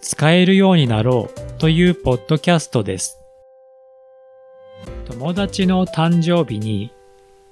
使えるようになろうというポッドキャストです。友達の誕生日に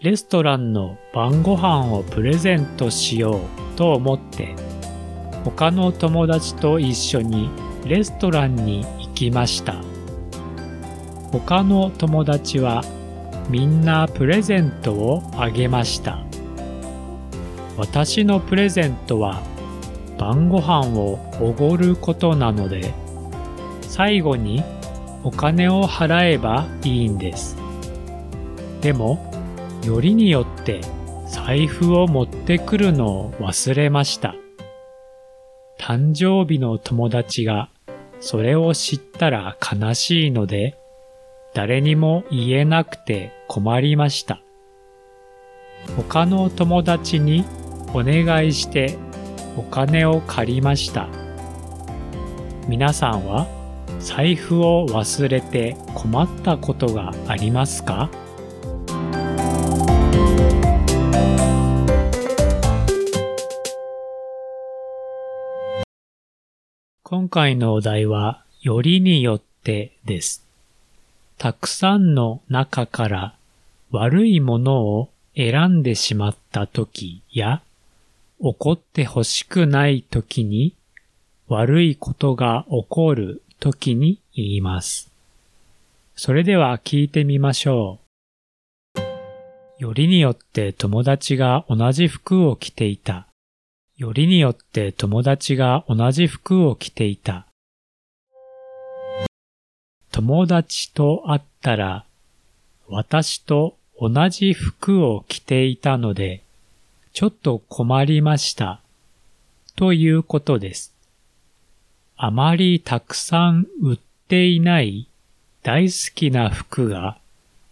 レストランの晩ご飯をプレゼントしようと思って他の友達と一緒にレストランに行きました。他の友達はみんなプレゼントをあげました。私のプレゼントは晩ご飯をおごることなので、最後にお金を払えばいいんです。でも、よりによって財布を持ってくるのを忘れました。誕生日の友達がそれを知ったら悲しいので、誰にも言えなくて困りました。他の友達にお願いしてお金を借りました。皆さんは財布を忘れて困ったことがありますか？今回のお題は、よりによってです。たくさんの中から悪いものを選んでしまった時や、怒ってほしくない時に悪いことが起こる時に言います。それでは聞いてみましょう。よりによって友達が同じ服を着ていた。よりによって友達が同じ服を着ていた。友達と会ったら私と同じ服を着ていたのでちょっと困りました。ということです。あまりたくさん売っていない大好きな服が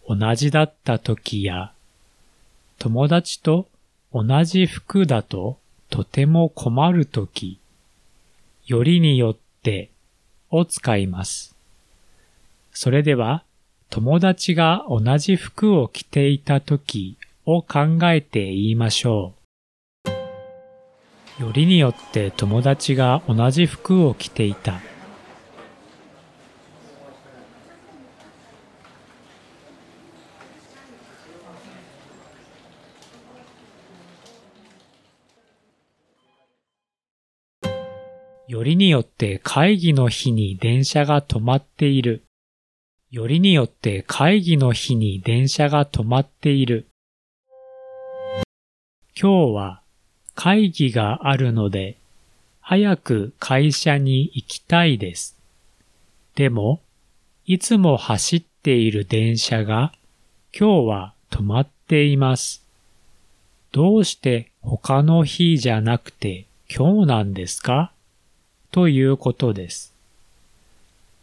同じだった時や、友達と同じ服だととても困る時、よりによってを使います。それでは、友達が同じ服を着ていた時を考えて言いましょう。よりによって友達が同じ服を着ていた。よりによって会議の日に電車が止まっている。よりによって会議の日に電車が止まっている。今日は会議があるので、早く会社に行きたいです。でも、いつも走っている電車が今日は止まっています。どうして他の日じゃなくて今日なんですか？ということです。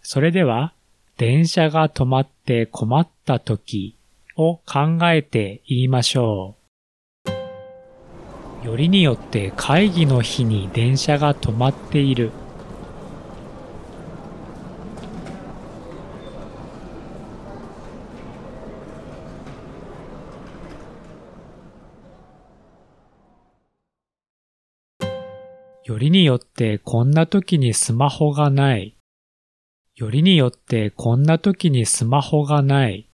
それでは、電車が止まって困った時を考えて言いましょう。よりによって会議の日に電車が止まっている。よりによってこんな時にスマホがない。よりによってこんな時にスマホがない。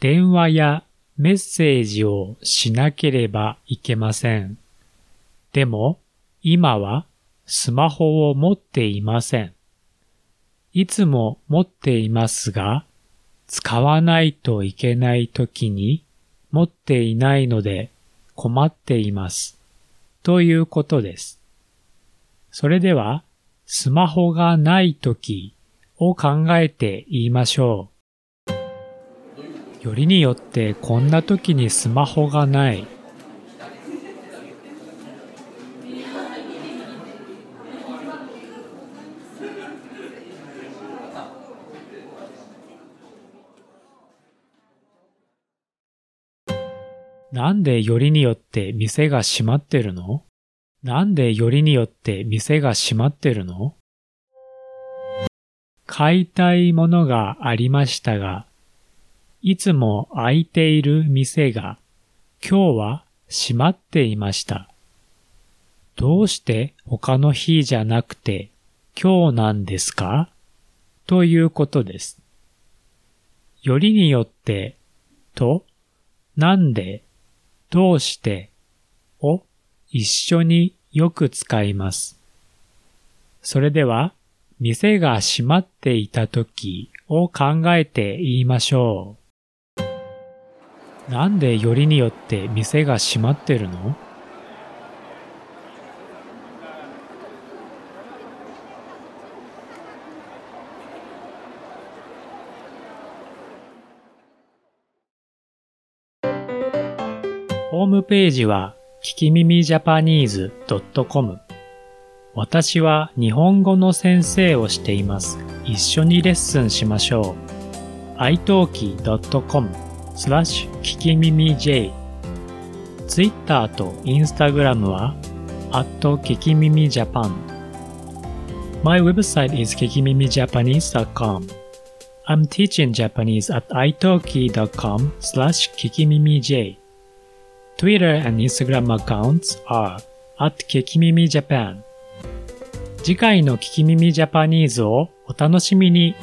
電話やメッセージをしなければいけません。でも、今はスマホを持っていません。いつも持っていますが、使わないといけない時に持っていないので困っています。ということです。それでは、スマホがない時を考えて言いましょう。よりによってこんな時にスマホがない。なんでよりによって店が閉まってるの？なんでよりによって店が閉まってるの？買いたいものがありましたがいつも開いている店が今日は閉まっていました。どうして他の日じゃなくて今日なんですか？ということです。よりによってとなんでどうしてを一緒によく使います。それでは店が閉まっていた時を考えて言いましょう。なんでよりによって店が閉まってるの？ホームページは、聞き耳ジャパニーズ .com 私は日本語の先生をしています。一緒にレッスンしましょう。italki.com スラッシュ聞き耳 J Twitter と Instagram は at 聞き耳 Japan My website is kikimimijapanese.com I'm teaching Japanese at italki.com slash kikimimij Twitter and Instagram accounts are at kikimimijapan 次回の聞き耳ジャパニーズをお楽しみに。